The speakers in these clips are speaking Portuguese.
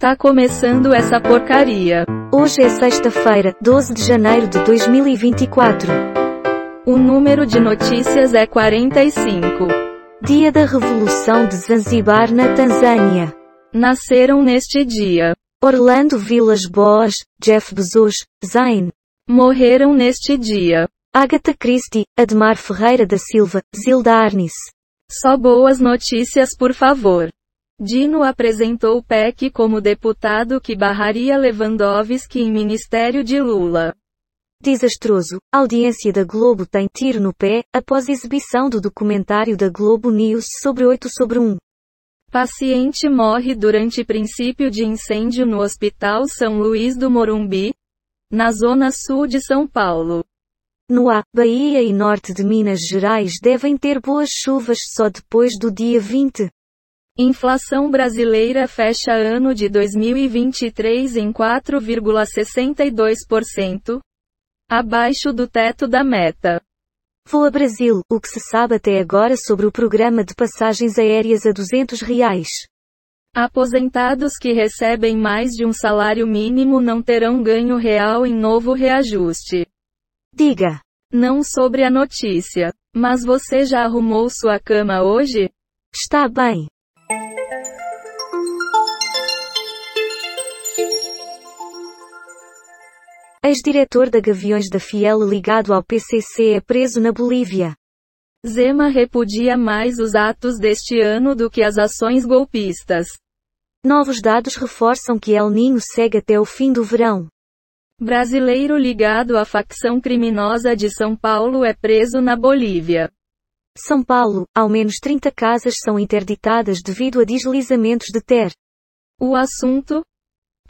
Tá começando essa porcaria. Hoje é sexta-feira, 12 de janeiro de 2024. O número de notícias é 45. Dia da Revolução de Zanzibar na Tanzânia. Nasceram neste dia. Orlando Vilas Boas, Jeff Bezos, Zayn. Morreram neste dia. Agatha Christie, Admar Ferreira da Silva, Zilda Arnis. Só boas notícias por favor. Dino apresentou o PEC como deputado que barraria Lewandowski em ministério de Lula. Desastroso. A audiência da Globo tem tiro no pé, após exibição do documentário da Globo News sobre 8 sobre 1. Paciente morre durante princípio de incêndio no Hospital São Luís do Morumbi, na zona sul de São Paulo. No A, Bahia e norte de Minas Gerais devem ter boas chuvas só depois do dia 20. Inflação brasileira fecha ano de 2023 em 4,62%, abaixo do teto da meta. Voa Brasil, o que se sabe até agora sobre o programa de passagens aéreas a 200 reais. Aposentados que recebem mais de um salário mínimo não terão ganho real em novo reajuste. Diga. Não sobre a notícia. Mas você já arrumou sua cama hoje? Está bem. Ex-diretor da Gaviões da Fiel ligado ao PCC é preso na Bolívia. Zema repudia mais os atos deste ano do que as ações golpistas. Novos dados reforçam que El Ninho segue até o fim do verão. Brasileiro ligado à facção criminosa de São Paulo é preso na Bolívia. São Paulo, ao menos 30 casas são interditadas devido a deslizamentos de terra. O assunto?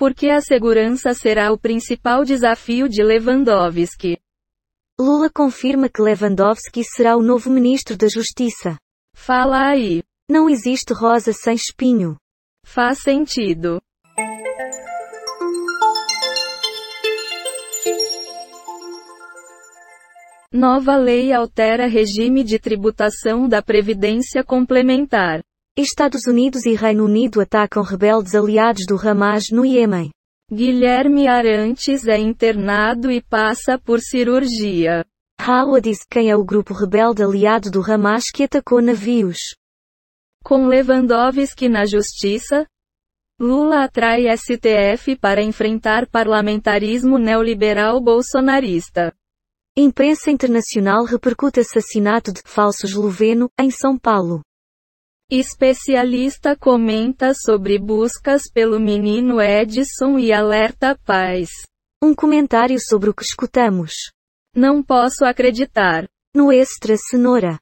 Porque a segurança será o principal desafio de Lewandowski. Lula confirma que Lewandowski será o novo ministro da Justiça. Fala aí. Não existe rosa sem espinho. Faz sentido. Nova lei altera regime de tributação da Previdência Complementar. Estados Unidos e Reino Unido atacam rebeldes aliados do Hamas no Iêmen. Guilherme Arantes é internado e passa por cirurgia. Hawa diz quem é o grupo rebelde aliado do Hamas que atacou navios. Com Lewandowski na justiça, Lula atrai STF para enfrentar parlamentarismo neoliberal bolsonarista. Imprensa internacional repercute assassinato de falso esloveno em São Paulo. Especialista comenta sobre buscas pelo menino Edson e alerta paz. Um comentário sobre o que escutamos. Não posso acreditar. No extra cenoura.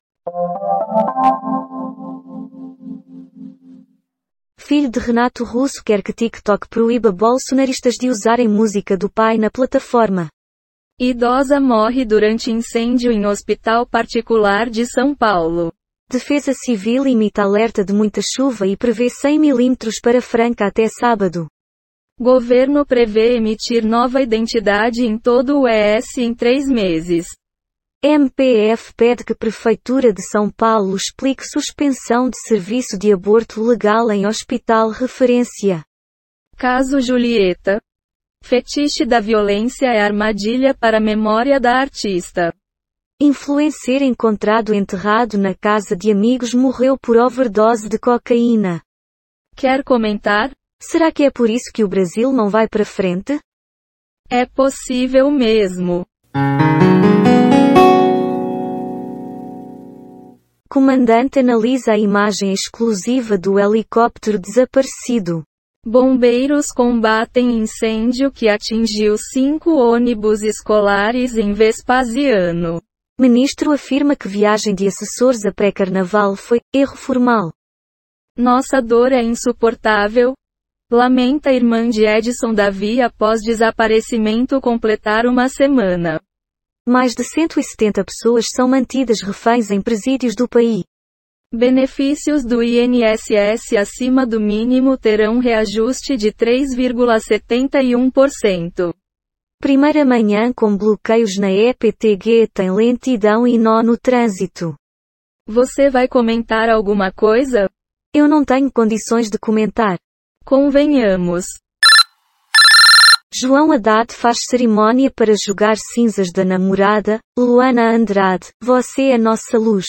Filho de Renato Russo quer que TikTok proíba bolsonaristas de usarem música do pai na plataforma. Idosa morre durante incêndio em hospital particular de São Paulo. Defesa Civil imita alerta de muita chuva e prevê 100 milímetros para Franca até sábado. Governo prevê emitir nova identidade em todo o ES em três meses. MPF pede que Prefeitura de São Paulo explique suspensão de serviço de aborto legal em hospital referência. Caso Julieta. Fetiche da violência é armadilha para a memória da artista. Influencer encontrado enterrado na casa de amigos morreu por overdose de cocaína. Quer comentar? Será que é por isso que o Brasil não vai para frente? É possível mesmo. Comandante analisa a imagem exclusiva do helicóptero desaparecido. Bombeiros combatem incêndio que atingiu cinco ônibus escolares em Vespasiano. Ministro afirma que viagem de assessores a pré-carnaval foi erro formal. Nossa dor é insuportável. Lamenta a irmã de Edson Davi após desaparecimento completar uma semana. Mais de 170 pessoas são mantidas reféns em presídios do país. Benefícios do INSS acima do mínimo terão reajuste de 3,71%. Primeira manhã com bloqueios na EPTG tem lentidão e nó no trânsito. Você vai comentar alguma coisa? Eu não tenho condições de comentar. Convenhamos. João Haddad faz cerimónia para jogar cinzas da namorada, Luana Andrade, você é nossa luz.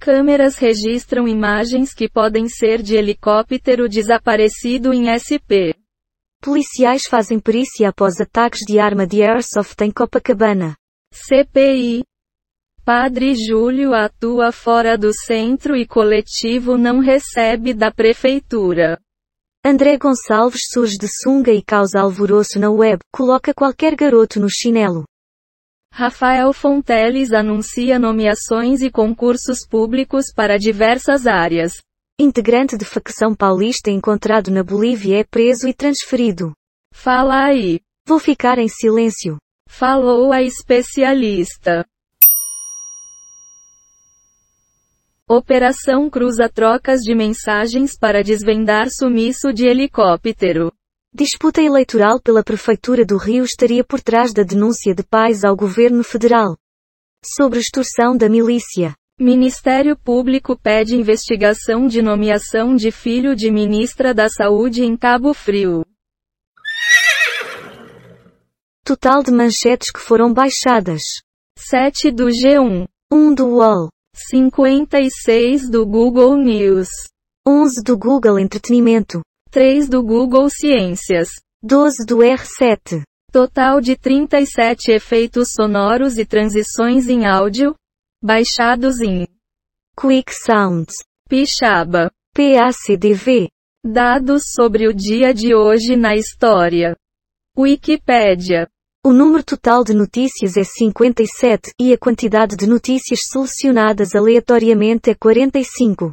Câmeras registram imagens que podem ser de helicóptero desaparecido em SP. Policiais fazem perícia após ataques de arma de airsoft em Copacabana. CPI. Padre Júlio atua fora do centro e coletivo não recebe da prefeitura. André Gonçalves surge de sunga e causa alvoroço na web, coloca qualquer garoto no chinelo. Rafael Fonteles anuncia nomeações e concursos públicos para diversas áreas. Integrante de facção paulista encontrado na Bolívia é preso e transferido. Fala aí. Vou ficar em silêncio. Falou a especialista. Operação cruza trocas de mensagens para desvendar sumiço de helicóptero. Disputa eleitoral pela Prefeitura do Rio estaria por trás da denúncia de pais ao governo federal. Sobre extorsão da milícia. Ministério Público pede investigação de nomeação de filho de ministra da Saúde em Cabo Frio. Total de manchetes que foram baixadas. 7 do G1. 1 do UOL. 56 do Google News, 11 do Google Entretenimento, 3 do Google Ciências, 12 do R7. Total de 37 efeitos sonoros e transições em áudio, baixados em Quick Sounds, Pixaba, PACDV. Dados sobre o dia de hoje na história. Wikipédia. O número total de notícias é 57, e a quantidade de notícias selecionadas aleatoriamente é 45.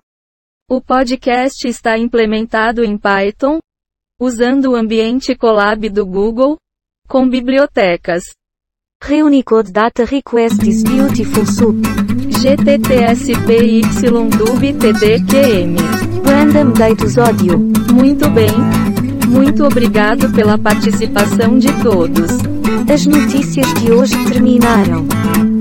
O podcast está implementado em Python, usando o ambiente Colab do Google, com bibliotecas. Reunicode Data Request is Beautiful Soup. GTTSPYDUBTDQM. Random Datus Audio. Muito bem. Muito obrigado pela participação de todos. As notícias de hoje terminaram.